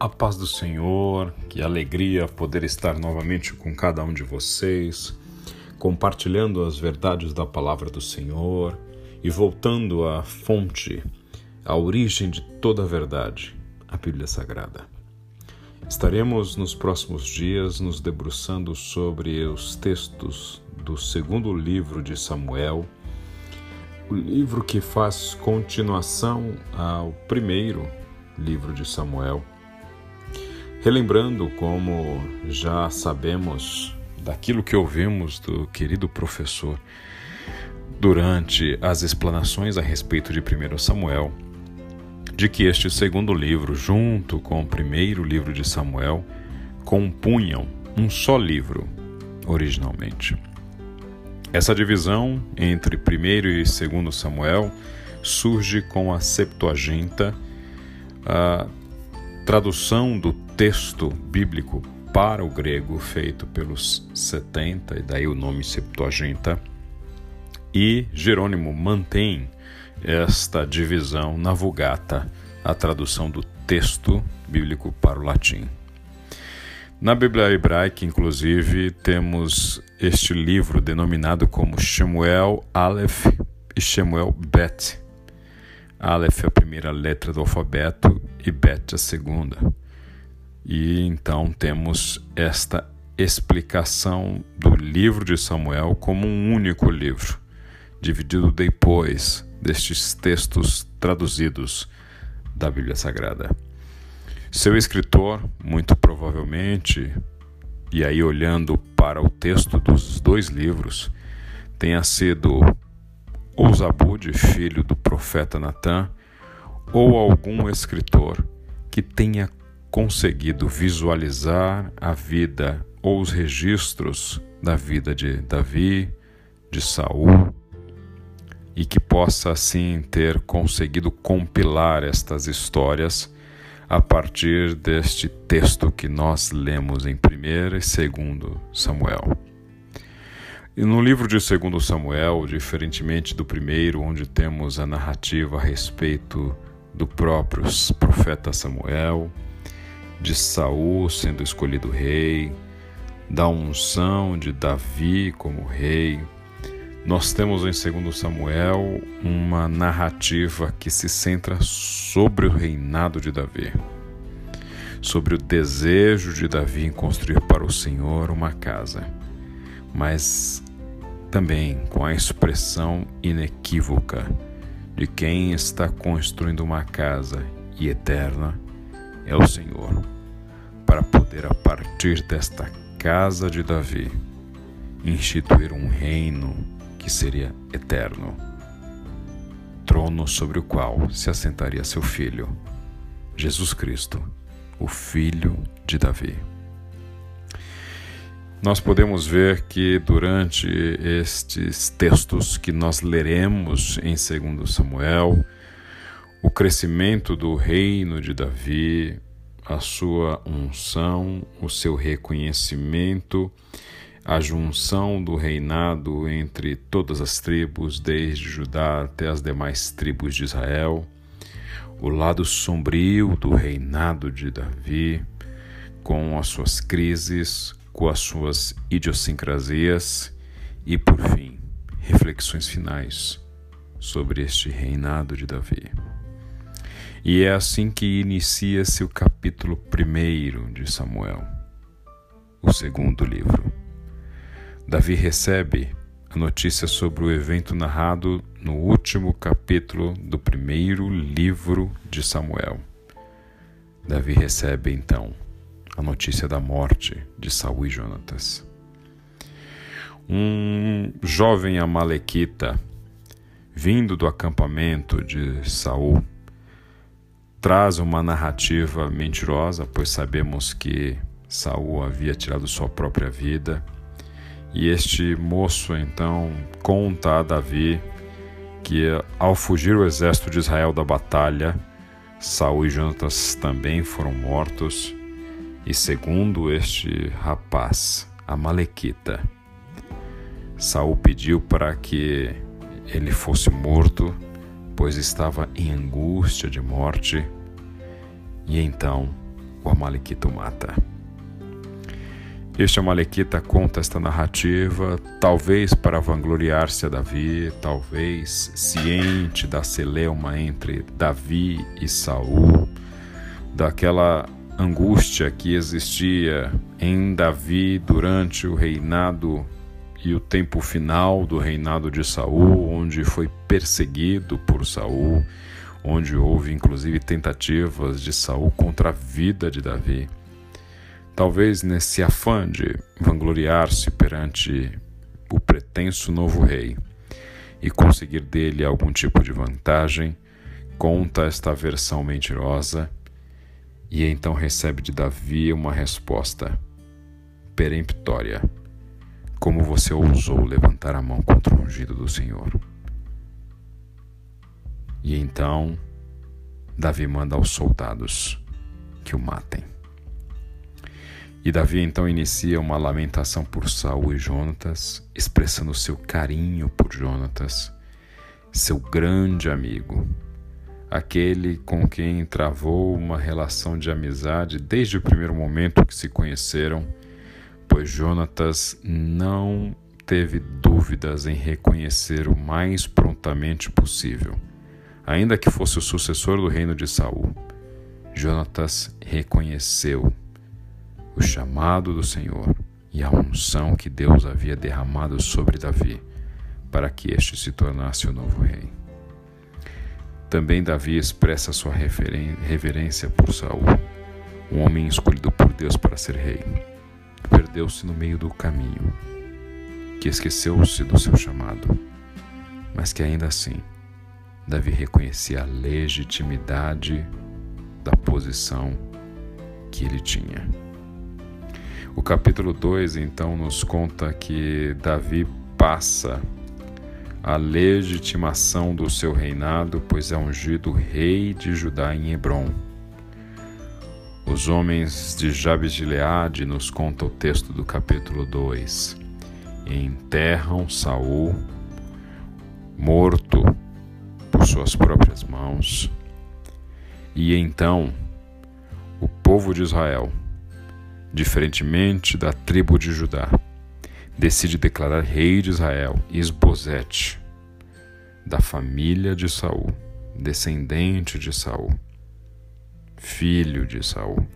A paz do Senhor, que alegria poder estar novamente com cada um de vocês, compartilhando as verdades da palavra do Senhor e voltando à fonte, à origem de toda a verdade, a Bíblia Sagrada. Estaremos nos próximos dias nos debruçando sobre os textos do segundo livro de Samuel, o livro que faz continuação ao primeiro livro de Samuel Relembrando como já sabemos daquilo que ouvimos do querido professor durante as explanações a respeito de 1 Samuel, de que este segundo livro, junto com o primeiro livro de Samuel, compunham um só livro originalmente. Essa divisão entre 1 e 2 Samuel surge com a Septuaginta, a tradução do texto bíblico para o grego feito pelos 70, e daí o nome Septuaginta. E Jerônimo mantém esta divisão na Vulgata, a tradução do texto bíblico para o latim. Na Bíblia hebraica, inclusive, temos este livro denominado como Shemuel Aleph e Shemuel Bet. Aleph é a primeira letra do alfabeto e Bet a segunda. E então temos esta explicação do livro de Samuel como um único livro, dividido depois destes textos traduzidos da Bíblia Sagrada. Seu escritor, muito provavelmente, e aí olhando para o texto dos dois livros, tenha sido ou filho do profeta Natã, ou algum escritor que tenha conseguido visualizar a vida ou os registros da vida de Davi, de Saul, e que possa assim ter conseguido compilar estas histórias a partir deste texto que nós lemos em 1 e 2 Samuel. E no livro de 2 Samuel, diferentemente do primeiro, onde temos a narrativa a respeito do próprio profeta Samuel, de Saul sendo escolhido rei, da unção de Davi como rei, nós temos em 2 Samuel uma narrativa que se centra sobre o reinado de Davi, sobre o desejo de Davi em construir para o Senhor uma casa, mas também com a expressão inequívoca de quem está construindo uma casa e eterna é o Senhor, para poder, a partir desta casa de Davi, instituir um reino que seria eterno, trono sobre o qual se assentaria seu filho, Jesus Cristo, o Filho de Davi nós podemos ver que durante estes textos que nós leremos em 2 Samuel, o crescimento do reino de Davi, a sua unção, o seu reconhecimento, a junção do reinado entre todas as tribos, desde Judá até as demais tribos de Israel, o lado sombrio do reinado de Davi, com as suas crises, com as suas idiosincrasias e, por fim, reflexões finais sobre este reinado de Davi. E é assim que inicia-se o capítulo primeiro de Samuel, o segundo livro. Davi recebe a notícia sobre o evento narrado no último capítulo do primeiro livro de Samuel. Davi recebe então a notícia da morte de Saul e Jonatas. Um jovem amalequita vindo do acampamento de Saul traz uma narrativa mentirosa, pois sabemos que Saul havia tirado sua própria vida. E este moço então conta a Davi que ao fugir o exército de Israel da batalha, Saul e Jonatas também foram mortos e segundo este rapaz, a Malequita, Saul pediu para que ele fosse morto, pois estava em angústia de morte. E então o Amalequita o mata. Este Amalequita conta esta narrativa, talvez para vangloriar-se a Davi, talvez ciente da celeuma entre Davi e Saul, daquela angústia que existia em Davi durante o reinado e o tempo final do reinado de Saul, onde foi perseguido por Saul, onde houve inclusive tentativas de Saul contra a vida de Davi. Talvez nesse afã de vangloriar-se perante o pretenso novo rei e conseguir dele algum tipo de vantagem, conta esta versão mentirosa e então recebe de Davi uma resposta peremptória: Como você ousou levantar a mão contra o ungido do Senhor? E então Davi manda aos soldados que o matem. E Davi então inicia uma lamentação por Saul e Jonatas, expressando seu carinho por Jonatas, seu grande amigo, aquele com quem travou uma relação de amizade desde o primeiro momento que se conheceram, pois Jonatas não teve dúvidas em reconhecer o mais prontamente possível, ainda que fosse o sucessor do reino de Saul. Jonatas reconheceu o chamado do Senhor e a unção que Deus havia derramado sobre Davi para que este se tornasse o novo rei. Também Davi expressa sua reverência por Saul, um homem escolhido por Deus para ser rei. Perdeu-se no meio do caminho, que esqueceu-se do seu chamado, mas que ainda assim Davi reconhecia a legitimidade da posição que ele tinha. O capítulo 2 então nos conta que Davi passa a legitimação do seu reinado, pois é ungido rei de Judá em Hebron. Os homens de Jabes de Leade, nos conta o texto do capítulo 2, enterram Saul morto por suas próprias mãos. E então o povo de Israel, diferentemente da tribo de Judá, decide declarar rei de Israel Isbosete, da família de Saul, descendente de Saul, filho de Saul,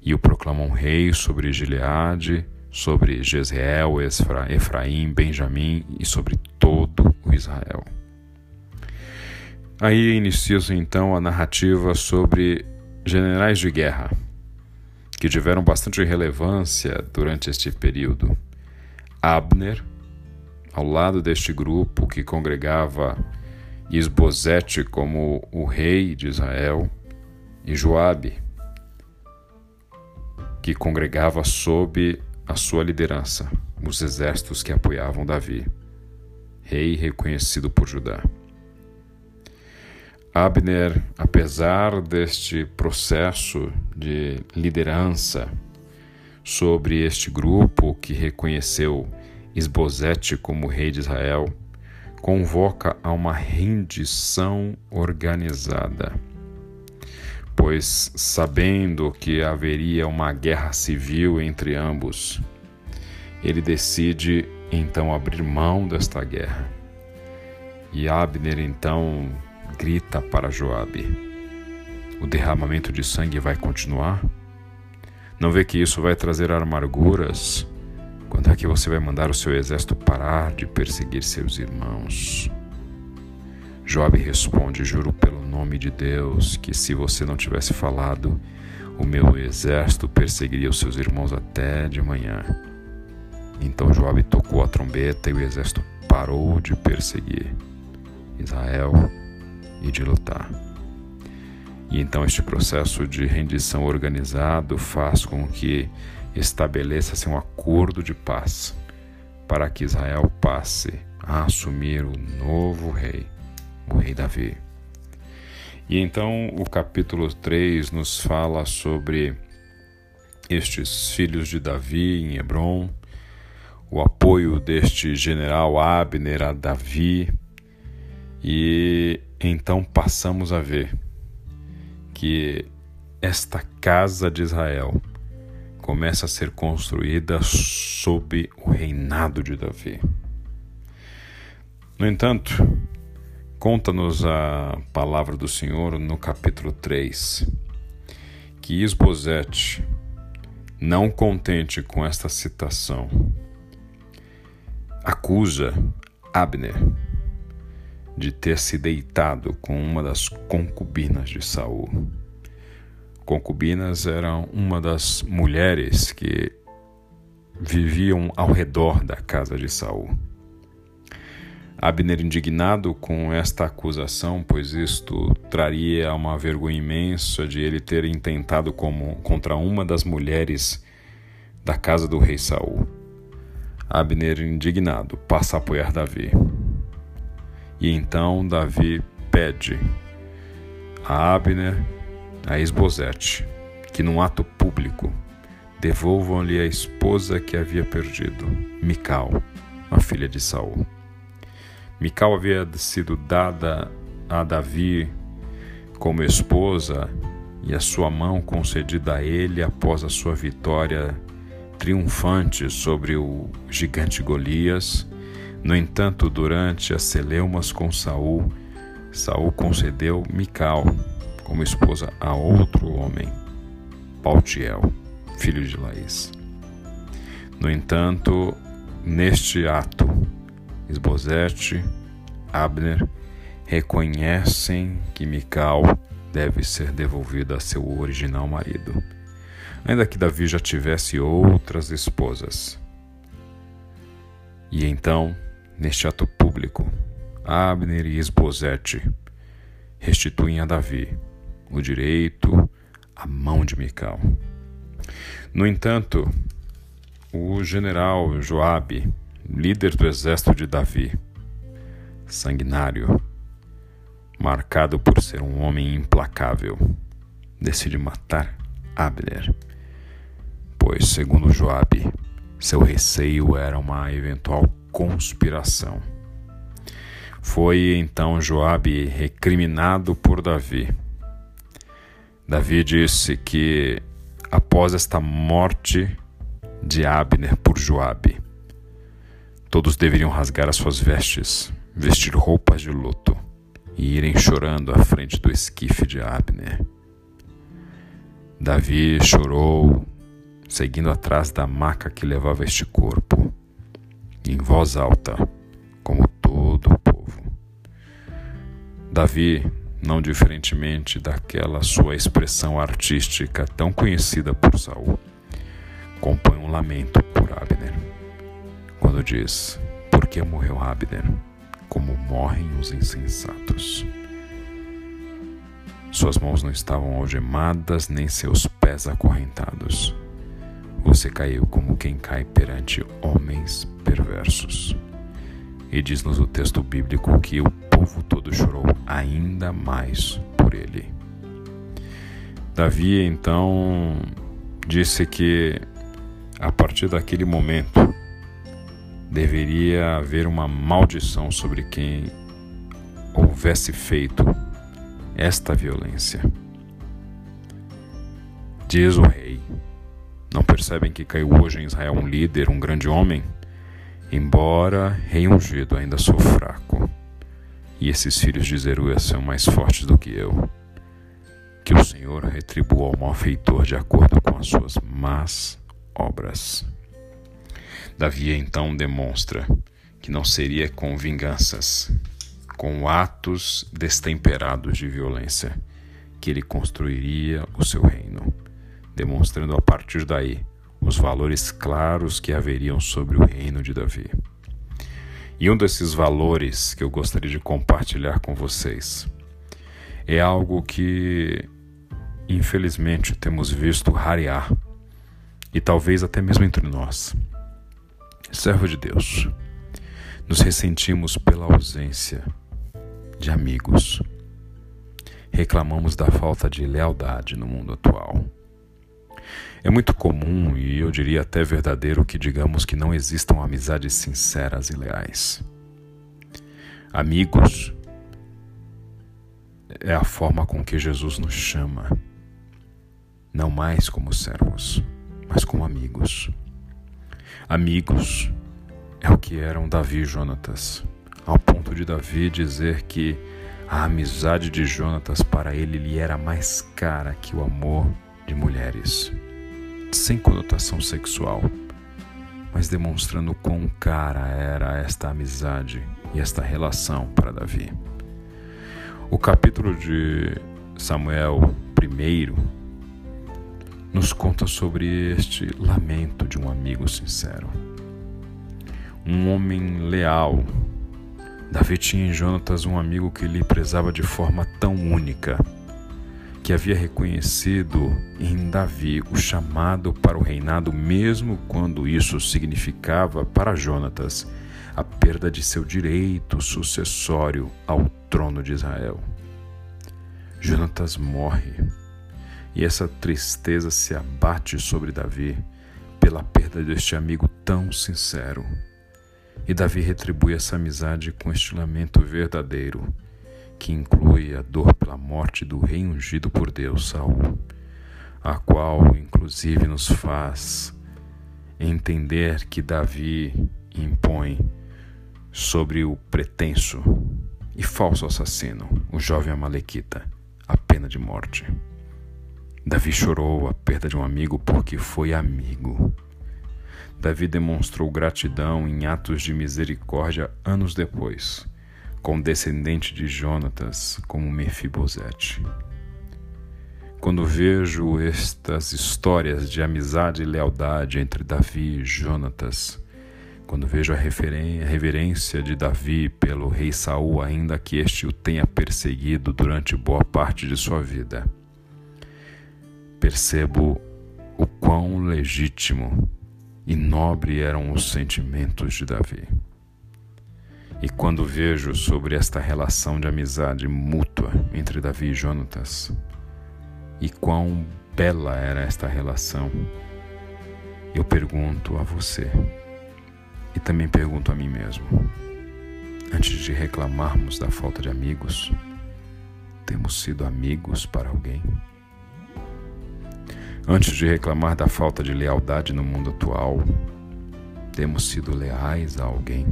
e o proclamam rei sobre Gileade, sobre Jezreel, Efraim, Benjamim e sobre todo o Israel. Aí inicia-se então a narrativa sobre generais de guerra, que tiveram bastante relevância durante este período. Abner, ao lado deste grupo que congregava Isbosete como o rei de Israel, e Joabe, que congregava sob a sua liderança os exércitos que apoiavam Davi, rei reconhecido por Judá. Abner, apesar deste processo de liderança sobre este grupo que reconheceu Esbozete como rei de Israel, convoca a uma rendição organizada. Pois, sabendo que haveria uma guerra civil entre ambos, ele decide então abrir mão desta guerra. E Abner então grita para Joabe: O derramamento de sangue vai continuar? Não vê que isso vai trazer amarguras? Quando é que você vai mandar o seu exército parar de perseguir seus irmãos? Job responde: Juro pelo nome de Deus que se você não tivesse falado, o meu exército perseguiria os seus irmãos até de manhã. Então Joab tocou a trombeta e o exército parou de perseguir Israel e de lutar. E então este processo de rendição organizado faz com que estabeleça-se um acordo de paz para que Israel passe a assumir o novo rei, o rei Davi. E então o capítulo 3 nos fala sobre estes filhos de Davi em Hebron, o apoio deste general Abner a Davi, e então passamos a ver que esta casa de Israel começa a ser construída sob o reinado de Davi. No entanto, conta-nos a palavra do Senhor no capítulo 3 que Isbosete, não contente com esta citação, acusa Abner de ter se deitado com uma das concubinas de Saul. Concubinas eram uma das mulheres que viviam ao redor da casa de Saul. Abner, indignado com esta acusação, pois isto traria uma vergonha imensa de ele ter intentado como, contra uma das mulheres da casa do rei Saul. Abner, indignado, passa a apoiar Davi. E então Davi pede a Abner, a Esbozete, que num ato público devolvam-lhe a esposa que havia perdido, Mical, a filha de Saul. Mical havia sido dada a Davi como esposa e a sua mão concedida a ele após a sua vitória triunfante sobre o gigante Golias. No entanto, durante as celeumas com Saul, Saul concedeu Mical como esposa a outro homem, Paltiel, filho de Laís. No entanto, neste ato, Esbozete, Abner reconhecem que Mical deve ser devolvida a seu original marido, ainda que Davi já tivesse outras esposas. E então, neste ato público, Abner e Esbozete restituem a Davi o direito à mão de Mical. No entanto, o general Joabe líder do exército de Davi, sanguinário, marcado por ser um homem implacável, decide matar Abner, pois, segundo Joabe, seu receio era uma eventual conspiração. Foi então Joabe recriminado por Davi. Davi disse que após esta morte de Abner por Joabe, Todos deveriam rasgar as suas vestes, vestir roupas de luto e irem chorando à frente do esquife de Abner. Davi chorou, seguindo atrás da maca que levava este corpo, em voz alta, como todo o povo. Davi, não diferentemente daquela sua expressão artística tão conhecida por Saul, compõe um lamento por Abner quando diz: Por que morreu Abner? Como morrem os insensatos. Suas mãos não estavam algemadas, nem seus pés acorrentados. Você caiu como quem cai perante homens perversos. E diz-nos o texto bíblico que o povo todo chorou ainda mais por ele. Davi então disse que a partir daquele momento deveria haver uma maldição sobre quem houvesse feito esta violência. Diz o rei: Não percebem que caiu hoje em Israel um líder, um grande homem? Embora rei ungido, ainda sou fraco, e esses filhos de Zeruia são mais fortes do que eu. Que o Senhor retribua ao malfeitor de acordo com as suas más obras. Davi então demonstra que não seria com vinganças, com atos destemperados de violência, que ele construiria o seu reino, demonstrando a partir daí os valores claros que haveriam sobre o reino de Davi. E um desses valores que eu gostaria de compartilhar com vocês é algo que, infelizmente, temos visto rarear, e talvez até mesmo entre nós servo de Deus, nos ressentimos pela ausência de amigos. Reclamamos da falta de lealdade no mundo atual. É muito comum e eu diria até verdadeiro que digamos que não existam amizades sinceras e leais. Amigos é a forma com que Jesus nos chama não mais como servos, mas como amigos. Amigos é o que eram Davi e Jonatas, ao ponto de Davi dizer que a amizade de Jonatas para ele lhe era mais cara que o amor de mulheres, sem conotação sexual, mas demonstrando quão cara era esta amizade e esta relação para Davi. O capítulo de Samuel I nos conta sobre este lamento de um amigo sincero. Um homem leal. Davi tinha em Jonatas um amigo que lhe prezava de forma tão única, que havia reconhecido em Davi o chamado para o reinado, mesmo quando isso significava para Jonatas a perda de seu direito sucessório ao trono de Israel. Jonatas morre e essa tristeza se abate sobre Davi pela perda deste amigo tão sincero. E Davi retribui essa amizade com este lamento verdadeiro, que inclui a dor pela morte do rei ungido por Deus, Saul, a qual inclusive nos faz entender que Davi impõe sobre o pretenso e falso assassino, o jovem Amalequita, a pena de morte. Davi chorou a perda de um amigo porque foi amigo. Davi demonstrou gratidão em atos de misericórdia anos depois, com o descendente de Jonatas como Mefibosete. Quando vejo estas histórias de amizade e lealdade entre Davi e Jonatas, quando vejo a reverência de Davi pelo rei Saul, ainda que este o tenha perseguido durante boa parte de sua vida, percebo o quão legítimo e nobre eram os sentimentos de Davi. E quando vejo sobre esta relação de amizade mútua entre Davi e Jonatas, e quão bela era esta relação, eu pergunto a você, e também pergunto a mim mesmo: antes de reclamarmos da falta de amigos, temos sido amigos para alguém? Antes de reclamar da falta de lealdade no mundo atual, temos sido leais a alguém?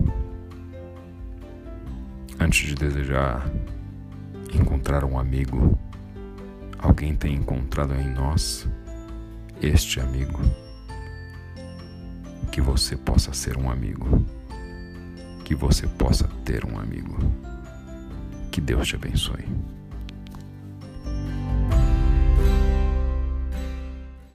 Antes de desejar encontrar um amigo, alguém tem encontrado em nós este amigo? Que você possa ser um amigo, que você possa ter um amigo. Que Deus te abençoe.